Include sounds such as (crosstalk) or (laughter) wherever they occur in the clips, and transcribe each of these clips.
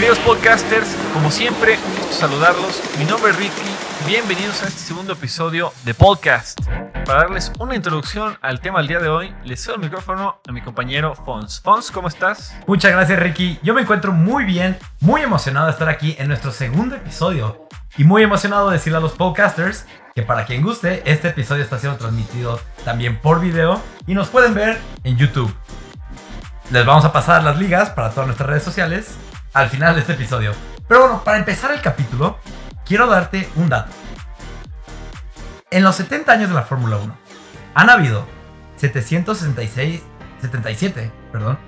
Queridos podcasters, como siempre, gusto saludarlos. Mi nombre es Ricky. Bienvenidos a este segundo episodio de Podcast. Para darles una introducción al tema del día de hoy, les cedo el micrófono a mi compañero Fons. Fons, ¿cómo estás? Muchas gracias, Ricky. Yo me encuentro muy bien, muy emocionado de estar aquí en nuestro segundo episodio. Y muy emocionado de decirle a los podcasters que para quien guste, este episodio está siendo transmitido también por video y nos pueden ver en YouTube. Les vamos a pasar las ligas para todas nuestras redes sociales al final de este episodio. Pero bueno, para empezar el capítulo, quiero darte un dato. En los 70 años de la Fórmula 1, han habido 766, 77, perdón,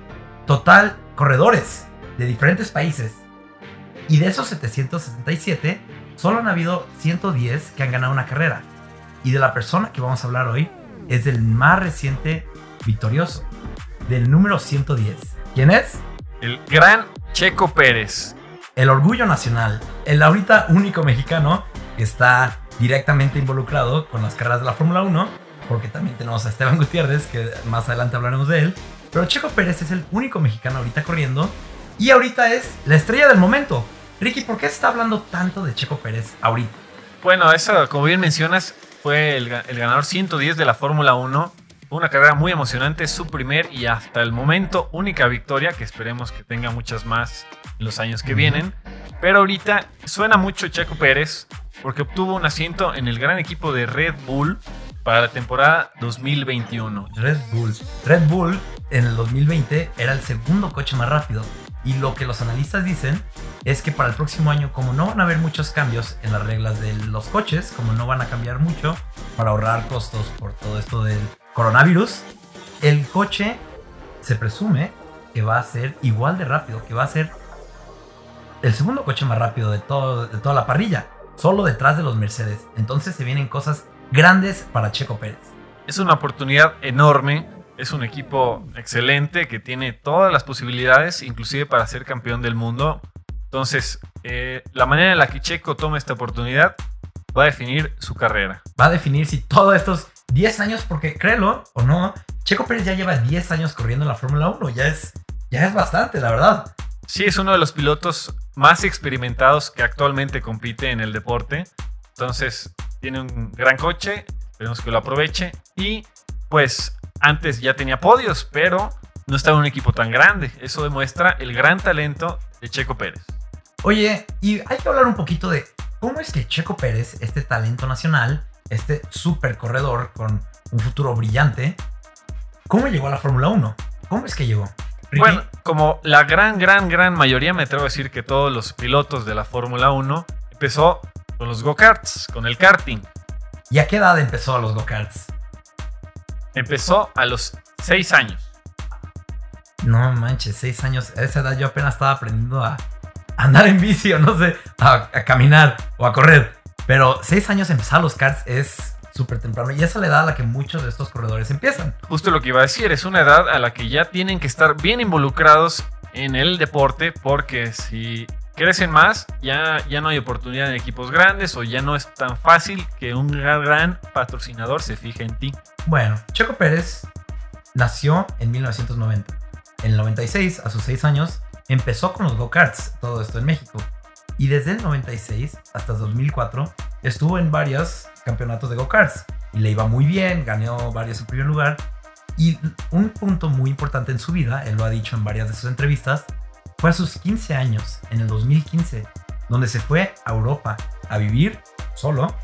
total corredores de diferentes países. Y de esos 767, solo han habido 110 que han ganado una carrera. Y de la persona que vamos a hablar hoy es del más reciente victorioso, del número 110. ¿Quién es? El gran Checo Pérez. El orgullo nacional, el ahorita único mexicano que está directamente involucrado con las carreras de la Fórmula 1, porque también tenemos a Esteban Gutiérrez, que más adelante hablaremos de él. Pero Checo Pérez es el único mexicano ahorita corriendo y ahorita es la estrella del momento. Ricky, ¿por qué se está hablando tanto de Checo Pérez ahorita? Bueno, eso, como bien mencionas, fue el, el ganador 110 de la Fórmula 1. Una carrera muy emocionante, su primer y hasta el momento única victoria, que esperemos que tenga muchas más en los años que vienen. Pero ahorita suena mucho Checo Pérez porque obtuvo un asiento en el gran equipo de Red Bull para la temporada 2021. Red Bull. Red Bull en el 2020 era el segundo coche más rápido. Y lo que los analistas dicen es que para el próximo año, como no van a haber muchos cambios en las reglas de los coches, como no van a cambiar mucho para ahorrar costos por todo esto del coronavirus, el coche se presume que va a ser igual de rápido, que va a ser el segundo coche más rápido de, todo, de toda la parrilla, solo detrás de los Mercedes. Entonces se vienen cosas grandes para Checo Pérez. Es una oportunidad enorme. Es un equipo excelente que tiene todas las posibilidades, inclusive para ser campeón del mundo. Entonces, eh, la manera en la que Checo toma esta oportunidad va a definir su carrera. Va a definir si todos estos 10 años, porque créelo o no, Checo Pérez ya lleva 10 años corriendo en la Fórmula 1. Ya es, ya es bastante, la verdad. Sí, es uno de los pilotos más experimentados que actualmente compite en el deporte. Entonces, tiene un gran coche, esperemos que lo aproveche. Y pues antes ya tenía podios, pero no estaba en un equipo tan grande. Eso demuestra el gran talento de Checo Pérez. Oye, y hay que hablar un poquito de cómo es que Checo Pérez, este talento nacional, este super corredor con un futuro brillante, ¿cómo llegó a la Fórmula 1? ¿Cómo es que llegó? Ricky? Bueno, como la gran, gran, gran mayoría, me atrevo a decir que todos los pilotos de la Fórmula 1 empezó con los go-karts, con el karting. ¿y a qué edad empezó a los go-karts? Empezó a los 6 años. No manches, seis años. A esa edad yo apenas estaba aprendiendo a andar en bici o no sé, a, a caminar o a correr. Pero seis años empezar los karts es súper temprano. Y esa es la edad a la que muchos de estos corredores empiezan. Justo lo que iba a decir, es una edad a la que ya tienen que estar bien involucrados en el deporte porque si crecen más, ya, ya no hay oportunidad en equipos grandes o ya no es tan fácil que un gran, gran patrocinador se fije en ti. Bueno, Checo Pérez nació en 1990. En el 96, a sus 6 años, empezó con los go-karts, todo esto en México. Y desde el 96 hasta 2004 estuvo en varios campeonatos de go-karts. Y le iba muy bien, ganó varios en primer lugar. Y un punto muy importante en su vida, él lo ha dicho en varias de sus entrevistas, fue a sus 15 años, en el 2015, donde se fue a Europa a vivir solo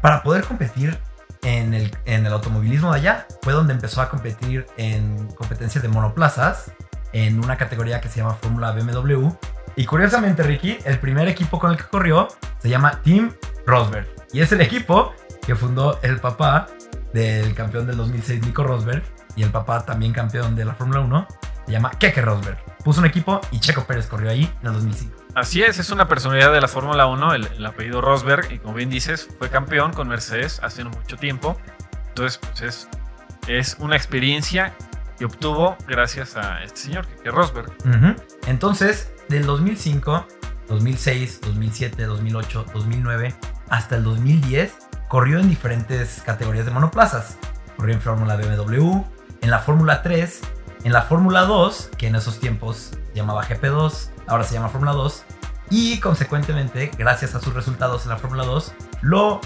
para poder competir en el, en el automovilismo de allá. Fue donde empezó a competir en competencias de monoplazas en una categoría que se llama Fórmula BMW. Y curiosamente, Ricky, el primer equipo con el que corrió se llama Team Rosberg. Y es el equipo que fundó el papá del campeón del 2006, Nico Rosberg, y el papá también campeón de la Fórmula 1, se llama Keke Rosberg. Puso un equipo y Checo Pérez corrió ahí en el 2005. Así es, es una personalidad de la Fórmula 1, el, el apellido Rosberg, y como bien dices, fue campeón con Mercedes hace no mucho tiempo. Entonces, pues es, es una experiencia que obtuvo gracias a este señor, es Rosberg. Entonces, del 2005, 2006, 2007, 2008, 2009 hasta el 2010, corrió en diferentes categorías de monoplazas. Corrió en Fórmula BMW, en la Fórmula 3, en la Fórmula 2, que en esos tiempos se llamaba GP2, ahora se llama Fórmula 2, y consecuentemente, gracias a sus resultados en la Fórmula 2, lo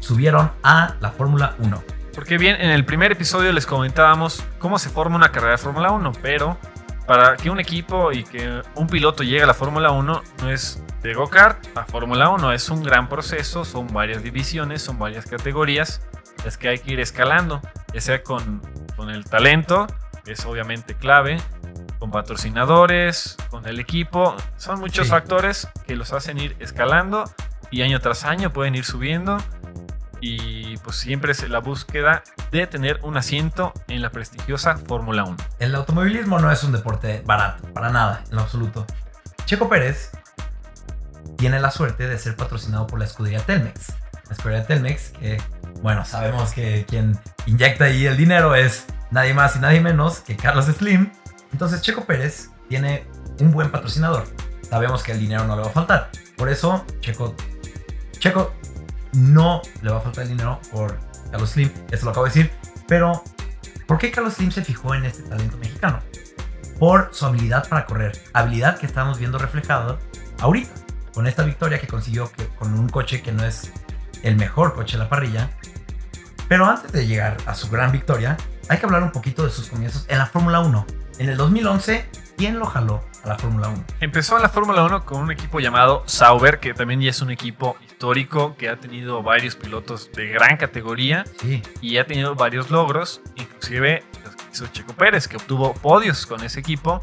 subieron a la Fórmula 1. Porque bien, en el primer episodio les comentábamos cómo se forma una carrera de Fórmula 1, pero para que un equipo y que un piloto llegue a la Fórmula 1 no es de go-kart a Fórmula 1, es un gran proceso, son varias divisiones, son varias categorías, es que hay que ir escalando, ya sea con, con el talento, que es obviamente clave, con patrocinadores, con el equipo, son muchos Sí. factores que los hacen ir escalando y año tras año pueden ir subiendo y pues siempre es la búsqueda de tener un asiento en la prestigiosa Fórmula 1. El automovilismo no es un deporte barato, para nada, en absoluto. Checo Pérez tiene la suerte de ser patrocinado por la escudería Telmex. La escudería Telmex, que, bueno, sabemos que quien inyecta ahí el dinero es nadie más y nadie menos que Carlos Slim. Entonces Checo Pérez tiene un buen patrocinador. Sabemos que el dinero no le va a faltar. Por eso, Checo, Checo no le va a faltar el dinero por Carlos Slim. Eso lo acabo de decir. Pero, ¿por qué Carlos Slim se fijó en este talento mexicano? Por su habilidad para correr. Habilidad que estamos viendo reflejada ahorita. Con esta victoria que consiguió con un coche que no es el mejor coche de la parrilla. Pero antes de llegar a su gran victoria, hay que hablar un poquito de sus comienzos en la Fórmula 1. En el 2011, ¿quién lo jaló a la Fórmula 1? Empezó en la Fórmula 1 con un equipo llamado Sauber, que también ya es un equipo histórico, que ha tenido varios pilotos de gran categoría Sí, y ha tenido varios logros, inclusive los que hizo Checo Pérez, que obtuvo podios con ese equipo,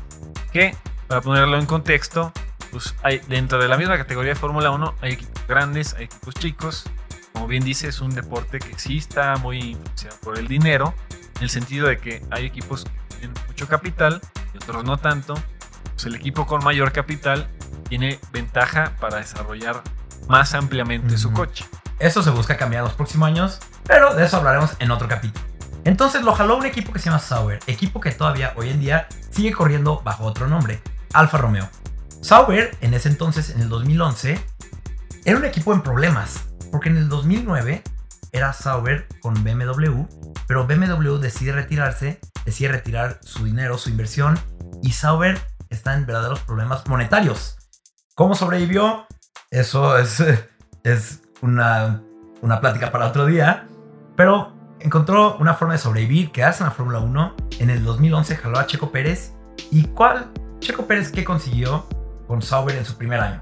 que para ponerlo en contexto, pues hay, dentro de la misma categoría de Fórmula 1 hay equipos grandes, hay equipos chicos, como bien dice, es un deporte que sí está muy influenciado por el dinero, en el sentido de que hay equipos que tienen mucho capital y otros no tanto, pues el equipo con mayor capital tiene ventaja para desarrollar más ampliamente su coche. Eso se busca cambiar en los próximos años, pero de eso hablaremos en otro capítulo. Entonces lo jaló un equipo que se llama Sauber, equipo que todavía hoy en día sigue corriendo bajo otro nombre, Alfa Romeo. Sauber en ese entonces, en el 2011, era un equipo en problemas, porque en el 2009 era Sauber con BMW, pero BMW decide retirarse, decide retirar su dinero, su inversión, y Sauber está en verdaderos problemas monetarios. ¿Cómo sobrevivió? Eso es, (laughs) es una, una plática para otro día, pero encontró una forma de sobrevivir, quedarse en la Fórmula 1. En el 2011 jaló a Checo Pérez. ¿Y cuál? Checo Pérez, ¿qué consiguió con Sauber en su primer año?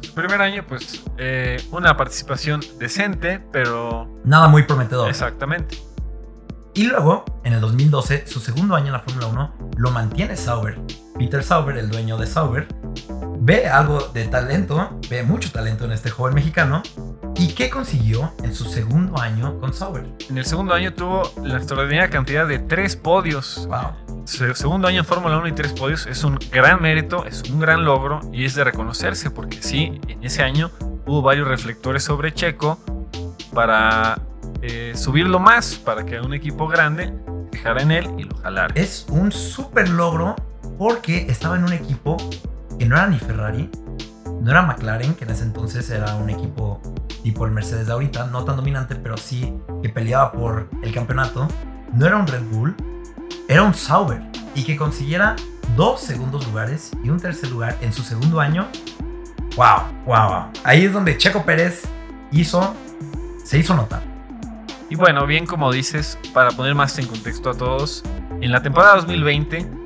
Su primer año, pues, eh, una participación decente, pero Nada muy prometedor. exactamente. Y luego, en el 2012, su segundo año en la Fórmula 1, lo mantiene Sauber. Peter Sauber, el dueño de Sauber, ve algo de talento, ve mucho talento en este joven mexicano. ¿Y qué consiguió en su segundo año con Sauber? En el segundo año tuvo la extraordinaria cantidad de tres podios. Wow. Su segundo año en Fórmula 1 y tres podios es un gran mérito, es un gran logro y es de reconocerse porque sí, en ese año hubo varios reflectores sobre Checo para eh, subirlo más, para que un equipo grande se fijara en él y lo jalara. Es un súper logro porque estaba en un equipo que no era ni Ferrari, no era McLaren, que en ese entonces era un equipo tipo el Mercedes de ahorita, no tan dominante, pero sí que peleaba por el campeonato. No era un Red Bull, era un Sauber. Y que consiguiera dos segundos lugares y un tercer lugar en su segundo año. Wow, wow. Ahí es donde Checo Pérez hizo, se hizo notar. Y bueno, bien como dices, para poner más en contexto a todos, en la temporada 2020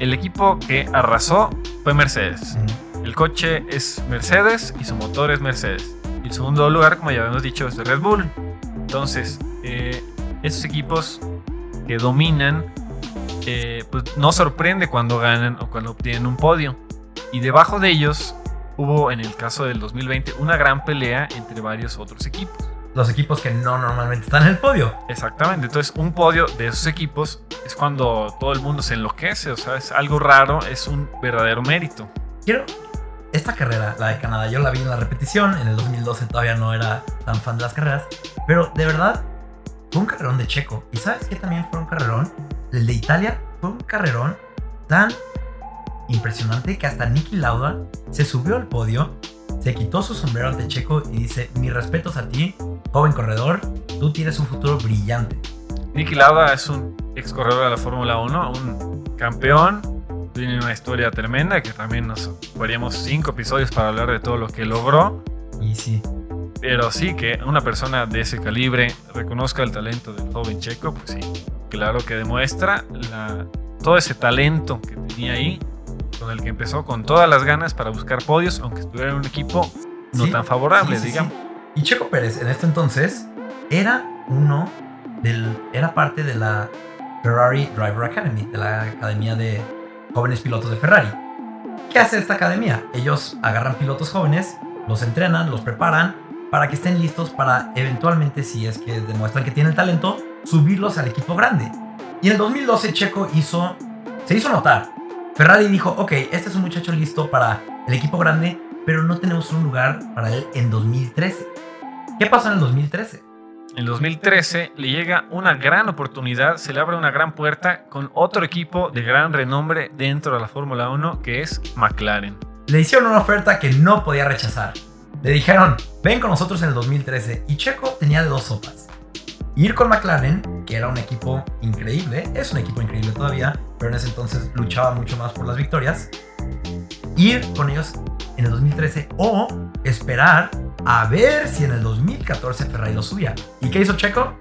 el equipo que arrasó fue Mercedes. El coche es Mercedes y su motor es Mercedes. Y el segundo lugar, como ya habíamos dicho, es Red Bull. Entonces, eh, esos equipos que dominan, eh, pues no sorprende cuando ganan o cuando obtienen un podio. Y debajo de ellos hubo, en el caso del 2020, una gran pelea entre varios otros equipos. Los equipos que no normalmente están en el podio. Exactamente, entonces un podio de esos equipos es cuando todo el mundo se enloquece, o sea, es algo raro, es un verdadero mérito. Quiero. Esta carrera, la de Canadá, yo la vi en la repetición. En el 2012 todavía no era tan fan de las carreras. Pero de verdad, fue un carrerón de Checo. ¿Y sabes qué también fue un carrerón? El de Italia fue un carrerón tan impresionante que hasta Nicky Lauda se subió al podio, se quitó su sombrero ante Checo y dice: Mis respetos a ti, joven corredor. Tú tienes un futuro brillante. Nicky Lauda es un ex corredor de la Fórmula 1, un campeón, tiene una historia tremenda que también nos ocuparíamos cinco episodios para hablar de todo lo que logró. Y sí. Pero sí, que una persona de ese calibre reconozca el talento del joven Checo, pues sí, claro que demuestra la, todo ese talento que tenía ahí, con el que empezó con todas las ganas para buscar podios, aunque estuviera en un equipo no Sí, tan favorable, sí, sí, digamos. Y Checo Pérez en este entonces era uno del. Era parte de la Ferrari Driver Academy, de la academia de jóvenes pilotos de Ferrari. ¿Qué hace esta academia? Ellos agarran pilotos jóvenes, los entrenan, los preparan para que estén listos para eventualmente, si es que demuestran que tienen talento, subirlos al equipo grande. Y en el 2012 Checo hizo, se hizo notar. Ferrari dijo, ok, este es un muchacho listo para el equipo grande, pero no tenemos un lugar para él en 2013. ¿Qué pasó en el 2013? En 2013 le llega una gran oportunidad, se le abre una gran puerta con otro equipo de gran renombre dentro de la Fórmula 1 que es McLaren. Le hicieron una oferta que no podía rechazar. Le dijeron, ven con nosotros en el 2013. Y Checo tenía de dos sopas. Ir con McLaren, que era un equipo increíble, es un equipo increíble todavía, pero en ese entonces luchaba mucho más por las victorias. Ir con ellos en el 2013 o esperar a ver si en el 2014 Ferrari lo subía. ¿Y qué hizo Checo?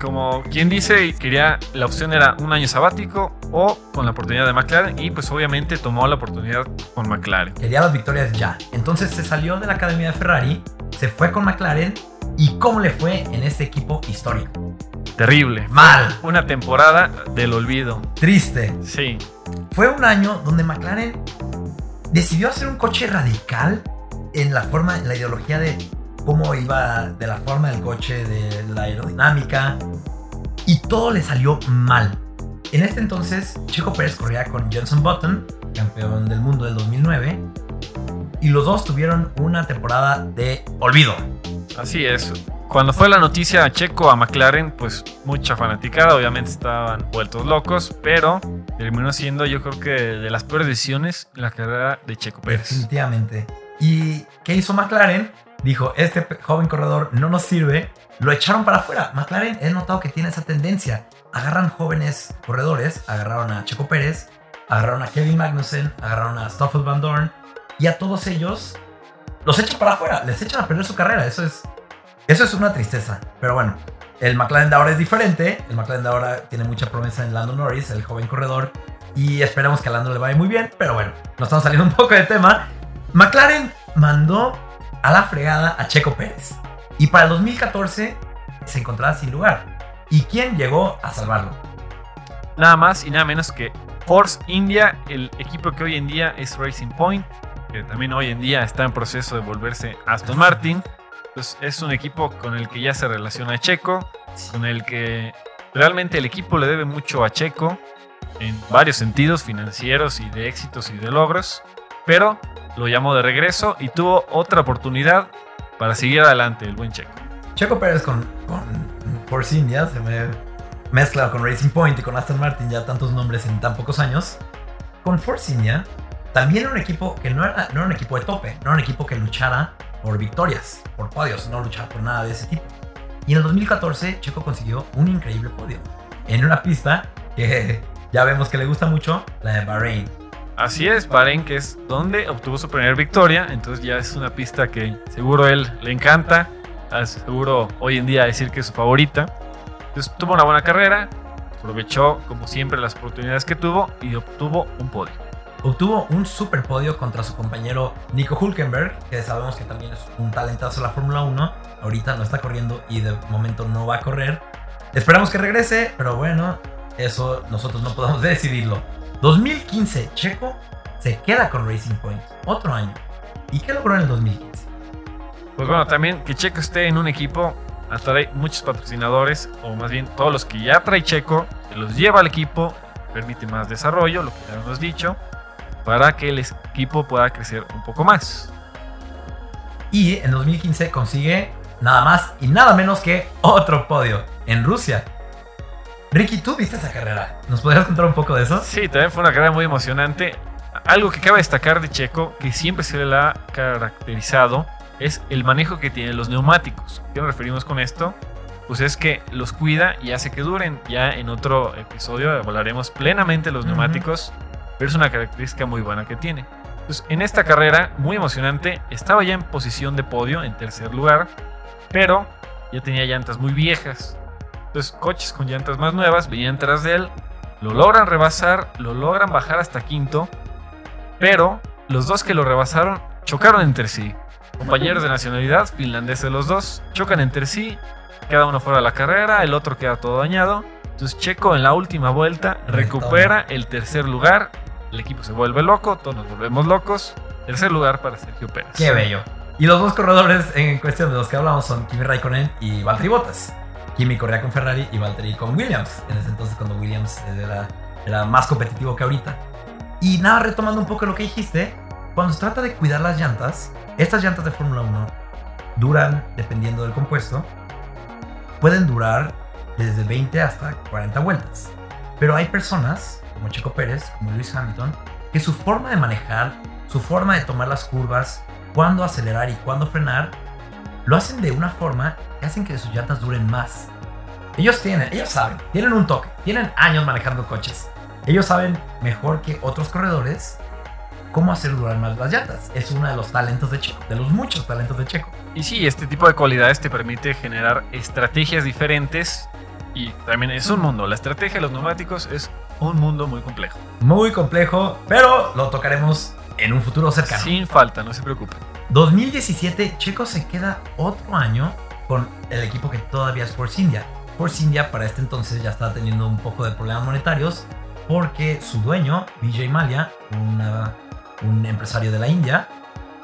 Como quien dice, quería la opción era un año sabático o con la oportunidad de McLaren y pues obviamente tomó la oportunidad con McLaren. Quería las victorias ya. Entonces se salió de la academia de Ferrari, se fue con McLaren y cómo le fue en este equipo histórico. Terrible. Mal, Una temporada del olvido. triste. Sí. Fue un año donde McLaren decidió hacer un coche radical en la forma, en la ideología de cómo iba, de la forma del coche, de la aerodinámica, y todo le salió mal. En este entonces, Checo Pérez corría con Jenson Button, campeón del mundo del 2009, y los dos tuvieron una temporada de olvido. Así es. Cuando fue la noticia a Checo a McLaren, pues mucha fanaticada, obviamente estaban vueltos locos, pero terminó siendo yo creo que de las peores decisiones la carrera de Checo Pérez. Definitivamente. ¿Y qué hizo McLaren? Dijo, este joven corredor no nos sirve. Lo echaron para afuera. McLaren he notado que tiene esa tendencia. Agarran jóvenes corredores, agarraron a Checo Pérez, agarraron a Kevin Magnussen, agarraron a Stoffel Van Dorn y a todos ellos los echan para afuera, les echan a perder su carrera. Eso es, eso es una tristeza. Pero bueno, el McLaren de ahora es diferente. El McLaren de ahora tiene mucha promesa en Lando Norris, el joven corredor. Y esperemos que a Lando le vaya muy bien. Pero bueno, nos estamos saliendo (laughs) un poco de tema. McLaren mandó a la fregada a Checo Pérez. Y para el 2014 se encontraba sin lugar. ¿Y quién llegó a salvarlo? Nada más y nada menos que Force India, el equipo que hoy en día es Racing Point, que también hoy en día está en proceso de volverse Aston Martin. Pues es un equipo con el que ya se relaciona Checo, con el que realmente el equipo le debe mucho a Checo en varios sentidos, financieros y de éxitos y de logros, pero lo llamó de regreso y tuvo otra oportunidad para seguir adelante el buen Checo. Checo Pérez con, con Force India se me mezcla con Racing Point y con Aston Martin, ya tantos nombres en tan pocos años. Con Force India también un equipo que no no era un equipo de tope, no era un equipo que luchara por victorias, por podios, no luchaba por nada de ese tipo. Y en el 2014 Checo consiguió un increíble podio en una pista que (laughs) ya vemos que le gusta mucho, la de Bahrein. Así es, Bahrein, que es donde obtuvo su primera victoria. Entonces ya es una pista que seguro él le encanta. Seguro hoy en día decir que es su favorita. Entonces tuvo una buena carrera. Aprovechó como siempre las oportunidades que tuvo y obtuvo un podio. Obtuvo un super podio contra su compañero Nico Hulkenberg, que sabemos que también es un talentazo de la Fórmula 1. Ahorita no está corriendo y de momento no va a correr. Esperamos que regrese, pero bueno, eso nosotros no podemos (laughs) decidirlo. 2015, Checo se queda con Racing Point, otro año. ¿Y qué logró en el 2015? Pues bueno, también que Checo esté en un equipo atrae muchos patrocinadores, o más bien todos los que ya trae Checo, se los lleva al equipo, permite más desarrollo, lo que ya hemos dicho, para que el equipo pueda crecer un poco más. Y en 2015 consigue nada más y nada menos que otro podio en Rusia. Ricky, tú viste esa carrera. ¿Nos podrías contar un poco de eso? Sí, también fue una carrera muy emocionante. Algo que cabe destacar de Checo, que siempre se le ha caracterizado, es el manejo que tienen los neumáticos. ¿Qué nos referimos con esto? pues es que los cuida y hace que duren. Ya en otro episodio hablaremos plenamente de los neumáticos, pero es una característica muy buena que tiene. Entonces, en esta carrera, muy emocionante, estaba ya en posición de podio, en tercer lugar, pero ya tenía llantas muy viejas. Entonces, coches con llantas más nuevas venían tras de él, lo logran rebasar, lo logran bajar hasta quinto, pero los dos que lo rebasaron chocaron entre sí. Compañeros de nacionalidad, finlandeses los dos, chocan entre sí, cada uno fuera de la carrera, el otro queda todo dañado. Entonces Checo en la última vuelta recupera el tercer lugar, el equipo se vuelve loco, todos nos volvemos locos. Tercer lugar para Sergio Pérez. Qué bello. Y los dos corredores en cuestión de los que hablamos son Kimi Raikkonen y Valtteri Bottas. Kimi corría con Ferrari y Valtteri con Williams. En ese entonces cuando Williams era, era más competitivo que ahorita. Y nada, retomando un poco lo que dijiste, cuando se trata de cuidar las llantas, estas llantas de Fórmula 1 duran, dependiendo del compuesto, pueden durar desde 20 hasta 40 vueltas. Pero hay personas, como Checo Pérez, como Lewis Hamilton, que su forma de manejar, su forma de tomar las curvas, cuándo acelerar y cuándo frenar, lo hacen de una forma que hacen que sus llantas duren más. Ellos tienen, ellos saben, tienen un toque, tienen años manejando coches. Ellos saben mejor que otros corredores cómo hacer durar más las llantas. Es uno de los talentos de Checo, de los muchos talentos de Checo. Y sí, este tipo de cualidades te permite generar estrategias diferentes y también es un mundo. La estrategia de los neumáticos es un mundo muy complejo. Muy complejo, pero lo tocaremos en un futuro cercano. Sin falta, no se preocupen. 2017, Checo se queda otro año con el equipo que todavía es Force India. Force India para este entonces ya estaba teniendo un poco de problemas monetarios porque su dueño, Vijay Mallya, una- un empresario de la India,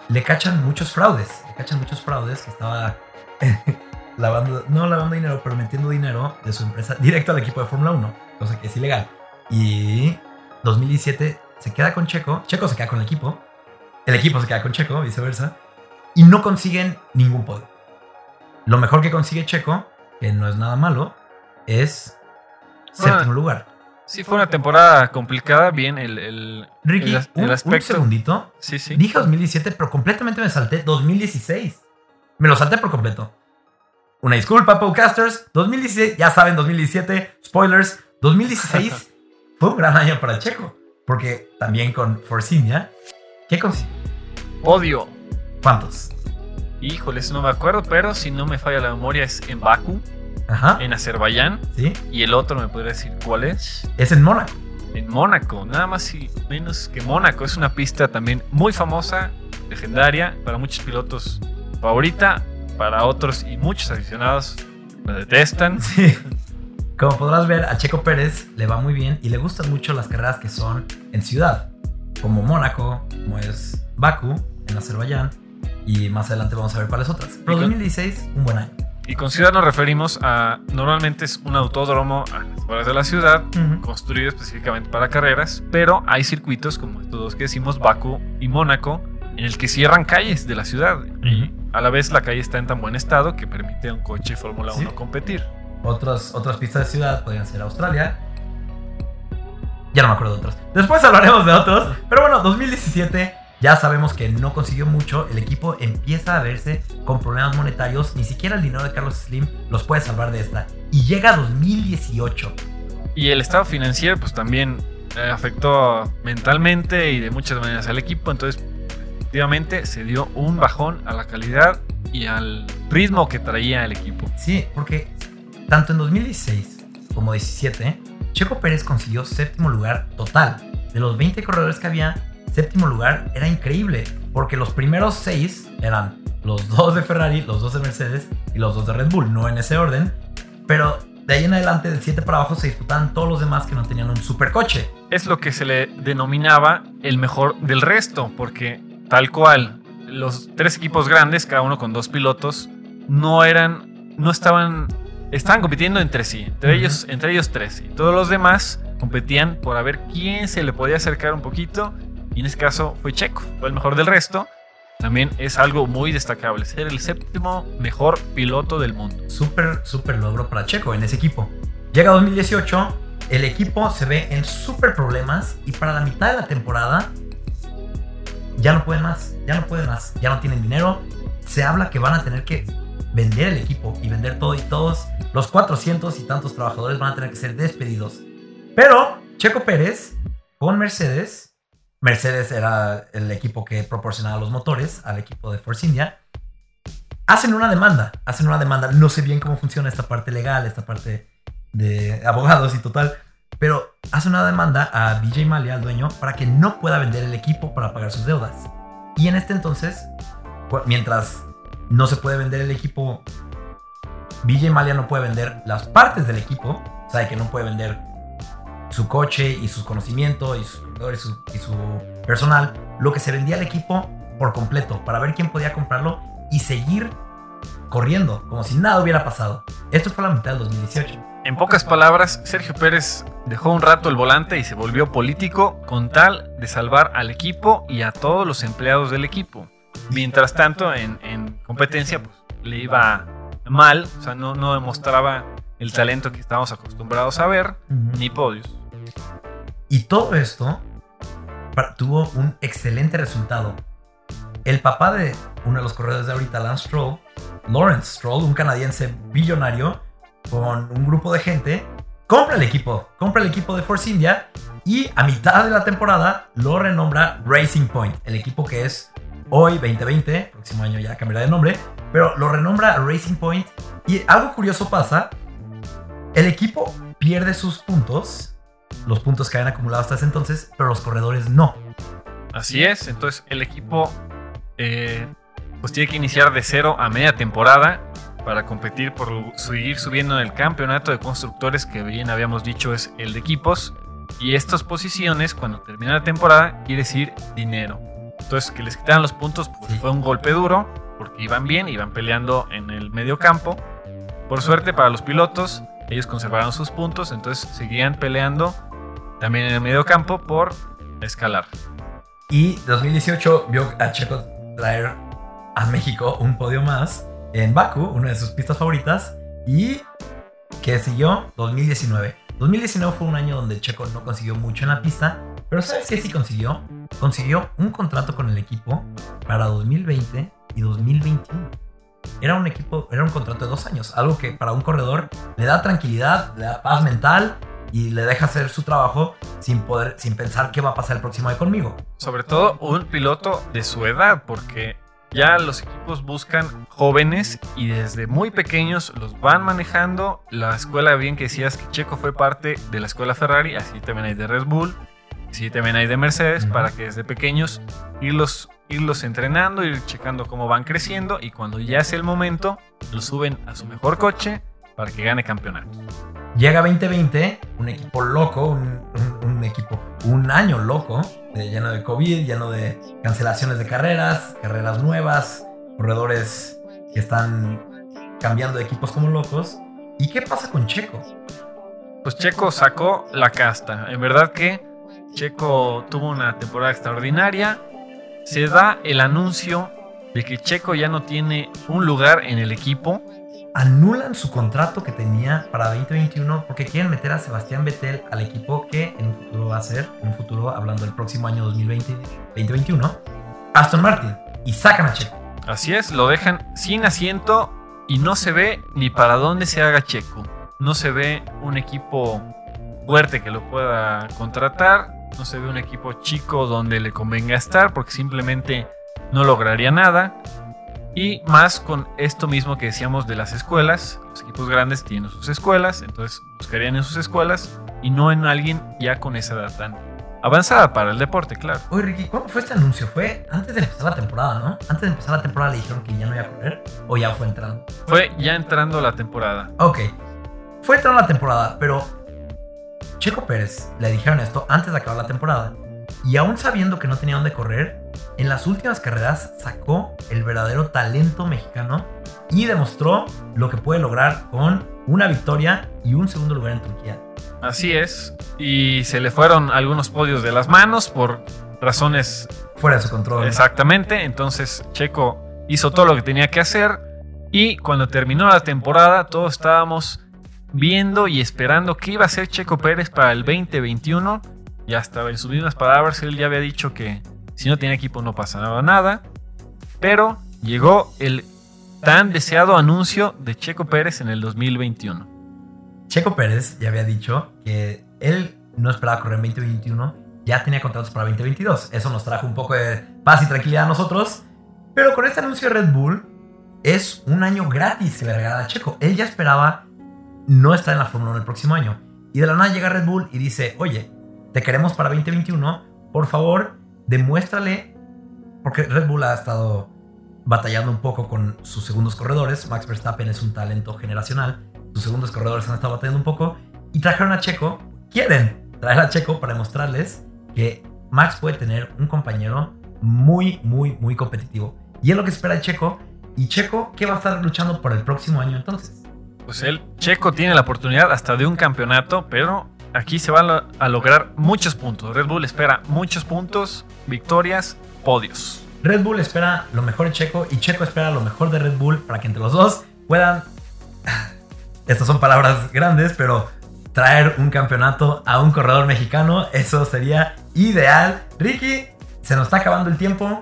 le cachan muchos fraudes. Le cachan muchos fraudes que estaba (laughs) lavando, no lavando dinero, pero metiendo dinero de su empresa directo al equipo de Fórmula 1, cosa que es ilegal. Y 2017 se queda con Checo, Checo se queda con el equipo, el equipo se queda con Checo, viceversa, y no consiguen ningún podio. Lo mejor que consigue Checo, que no es nada malo, es séptimo lugar. Sí, fue una temporada complicada. Bien, el, el, Ricky, el as- el un, un segundito. Sí, sí. Dije 2017, pero completamente me salté 2016. Me lo salté por completo. Una disculpa, podcasters. 2016, ya saben, 2017, spoilers. 2016 (laughs) fue un gran año para Checo. Porque también con Force India, ¿qué consiguió? Podio. ¿Cuántos? Híjole, eso no me acuerdo, pero si no me falla la memoria es en Baku, Ajá. en Azerbaiyán, ¿Sí? y el otro me podría decir cuál es. Es en Mónaco. En Mónaco, nada más y menos que Mónaco. Es una pista también muy famosa, legendaria, para muchos pilotos favorita, para otros y muchos aficionados la detestan. (laughs) Sí. Como podrás ver, a Checo Pérez le va muy bien y le gustan mucho las carreras que son en ciudad, como Mónaco, como es Baku, en Azerbaiyán, y más adelante vamos a ver cuáles otras. Pero Y con- 2016, un buen año. Y con ciudad nos referimos a, normalmente es un autódromo a las afueras de la ciudad, construido específicamente para carreras, pero hay circuitos como estos dos que decimos, Baku y Mónaco, en el que cierran calles de la ciudad. Y a la vez la calle está en tan buen estado que permite a un coche Fórmula Sí. 1 competir. Otras, otras pistas de ciudad podrían ser Australia. Ya no me acuerdo de otros. Después hablaremos de otros. Pero bueno, 2017 ya sabemos que no consiguió mucho. El equipo empieza a verse con problemas monetarios. Ni siquiera el dinero de Carlos Slim los puede salvar de esta. Y llega 2018. Y el estado financiero pues también eh, afectó mentalmente y de muchas maneras al equipo, entonces efectivamente se dio un bajón a la calidad y al ritmo que traía el equipo. Sí, porque tanto en 2016 como 17, Checo Pérez consiguió séptimo lugar total. De los 20 corredores que había, séptimo lugar era increíble, porque los primeros seis eran los dos de Ferrari, los dos de Mercedes y los dos de Red Bull, no en ese orden, pero de ahí en adelante, del 7 para abajo, se disputaban todos los demás que no tenían un supercoche. Es lo que se le denominaba el mejor del resto, porque tal cual, los tres equipos grandes, cada uno con dos pilotos, no eran, no estaban, estaban compitiendo entre sí, entre, ellos, entre ellos tres, y todos los demás competían por a ver quién se le podía acercar un poquito, y en este caso fue Checo, fue el mejor del resto. También es algo muy destacable, ser el séptimo mejor piloto del mundo. Súper, súper logro para Checo en ese equipo. Llega 2018, el equipo se ve en súper problemas y para la mitad de la temporada ya no pueden más, ya no pueden más, ya no tienen dinero. Se habla que van a tener que vender el equipo y vender todo y todos los 400 y tantos trabajadores van a tener que ser despedidos. Pero Checo Pérez con Mercedes, Mercedes era el equipo que proporcionaba los motores al equipo de Force India, hacen una demanda, hacen una demanda, no sé bien cómo funciona esta parte legal, esta parte de abogados y total, pero hace una demanda a BJ Malia, al dueño, para que no pueda vender el equipo para pagar sus deudas. Y en este entonces, mientras no se puede vender el equipo, BJ Malia no puede vender las partes del equipo, sabe que no puede vender su coche y sus conocimientos y su, y su personal, lo que se vendía al equipo por completo, para ver quién podía comprarlo y seguir corriendo, como si nada hubiera pasado. Esto fue la mitad del 2018. En pocas palabras, Sergio Pérez dejó un rato el volante y se volvió político con tal de salvar al equipo y a todos los empleados del equipo. Mientras tanto, en, competencia, pues, le iba mal, o sea, no, no demostraba el talento que estábamos acostumbrados a ver, ni podios. Y todo esto tuvo un excelente resultado. El papá de uno de los corredores de ahorita, Lance Stroll, Lawrence Stroll, un canadiense billonario, con un grupo de gente, compra el equipo, compra el equipo de Force India y a mitad de la temporada lo renombra Racing Point, el equipo que es hoy 2020, próximo año ya cambiará de nombre, pero lo renombra Racing Point y algo curioso pasa, el equipo pierde sus puntos, los puntos que habían acumulado hasta ese entonces, pero los corredores no. Así es, entonces el equipo eh, pues tiene que iniciar de cero a media temporada para competir por seguir subiendo en el campeonato de constructores que bien habíamos dicho es el de equipos. Y estas posiciones, cuando termina la temporada, quiere decir dinero. Entonces, que les quitaran los puntos pues, fue un golpe duro, porque iban bien, iban peleando en el medio campo. Por suerte para los pilotos, ellos conservaron sus puntos, entonces seguían peleando también en el medio campo por escalar. Y 2018 vio a Checo traer a México un podio más en Baku, una de sus pistas favoritas, y que siguió 2019. 2019 fue un año donde Checo no consiguió mucho en la pista, pero ¿sabes qué sí consiguió? Consiguió un contrato con el equipo para 2020 y 2021. Era un equipo, era un contrato de dos años, algo que para un corredor le da tranquilidad, le da paz mental y le deja hacer su trabajo sin poder, sin pensar qué va a pasar el próximo año conmigo. Sobre todo un piloto de su edad, porque ya los equipos buscan jóvenes y desde muy pequeños los van manejando. La escuela, bien que decías que Checo fue parte de la escuela Ferrari, así también hay de Red Bull, así también hay de Mercedes, para que desde pequeños irlos, irlos entrenando, ir checando cómo van creciendo y cuando ya sea el momento, los suben a su mejor coche para que gane campeonatos. Llega 2020, un equipo loco, un, equipo, un año loco, lleno de COVID, lleno de cancelaciones de carreras, carreras nuevas, corredores que están cambiando de equipos como locos. ¿Y qué pasa con Checo? Pues Checo sacó la casta. En verdad que Checo tuvo una temporada extraordinaria. Se da el anuncio de que Checo ya no tiene un lugar en el equipo anulan su contrato que tenía para 2021 porque quieren meter a Sebastián Vettel al equipo que en un futuro va a ser, en un futuro hablando del próximo año 2020, 2021, Aston Martin y sacan a Checo. Así es, lo dejan sin asiento y no se ve ni para dónde se haga Checo. No se ve un equipo fuerte que lo pueda contratar, no se ve un equipo chico donde le convenga estar porque simplemente no lograría nada. Y más con esto mismo que decíamos de las escuelas, los equipos grandes tienen sus escuelas, entonces buscarían en sus escuelas y no en alguien ya con esa edad tan avanzada para el deporte, claro. Oye, Ricky, ¿cuándo fue este anuncio? Fue antes de empezar la temporada, ¿no? Antes de empezar la temporada le dijeron que ya no iba a correr o ya fue entrando. Fue ya entrando la temporada. Ok, fue entrando la temporada, pero Checo Pérez le dijeron esto antes de acabar la temporada y aún sabiendo que no tenía dónde correr, en las últimas carreras sacó el verdadero talento mexicano y demostró lo que puede lograr con una victoria y un segundo lugar en Turquía. Así es, y se le fueron algunos podios de las manos por razones fuera de su control. Exactamente, entonces Checo hizo todo lo que tenía que hacer y cuando terminó la temporada todos estábamos viendo y esperando qué iba a hacer Checo Pérez para el 2021 ya estaba en sus mismas palabras, él ya había dicho que si no tiene equipo no pasaba nada. Pero llegó el tan deseado anuncio de Checo Pérez en el 2021. Checo Pérez ya había dicho que él no esperaba correr en 2021, ya tenía contratos para 2022. Eso nos trajo un poco de paz y tranquilidad a nosotros. Pero con este anuncio de Red Bull, es un año gratis que le regala a Checo. Él ya esperaba no estar en la Fórmula 1 el próximo año. Y de la nada llega Red Bull y dice, oye, te queremos para 2021, por favor, demuéstrale, porque Red Bull ha estado batallando un poco con sus segundos corredores, Max Verstappen es un talento generacional, sus segundos corredores han estado batallando un poco, y trajeron a Checo, quieren traer a Checo para demostrarles que Max puede tener un compañero muy, muy, muy competitivo. Y es lo que espera Checo, y Checo, ¿qué va a estar luchando por el próximo año entonces? Pues el Checo tiene la oportunidad hasta de un campeonato, pero aquí se van a lograr muchos puntos. Red Bull espera muchos puntos, victorias, podios. Red Bull espera lo mejor de Checo y Checo espera lo mejor de Red Bull para que entre los dos puedan, (sighs) estas son palabras grandes, pero traer un campeonato a un corredor mexicano, eso sería ideal. Ricky, se nos está acabando el tiempo.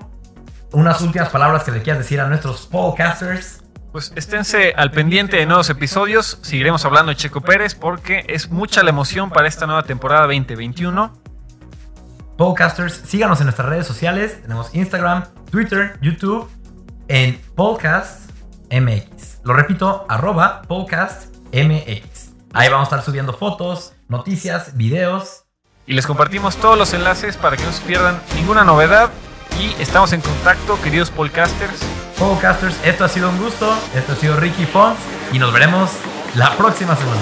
Unas últimas palabras que le quieras decir a nuestros podcasters. Pues esténse al pendiente de nuevos episodios. Seguiremos hablando de Checo Pérez porque es mucha la emoción para esta nueva temporada 2021. Podcasters, síganos en nuestras redes sociales. Tenemos Instagram, Twitter, YouTube, en Podcast MX. Lo repito, arroba Podcast MX. Ahí vamos a estar subiendo fotos, noticias, videos. Y les compartimos todos los enlaces para que no se pierdan ninguna novedad. Y estamos en contacto, queridos podcasters. Podcasters, esto ha sido un gusto. Esto ha sido Ricky Fons. Y nos veremos la próxima semana.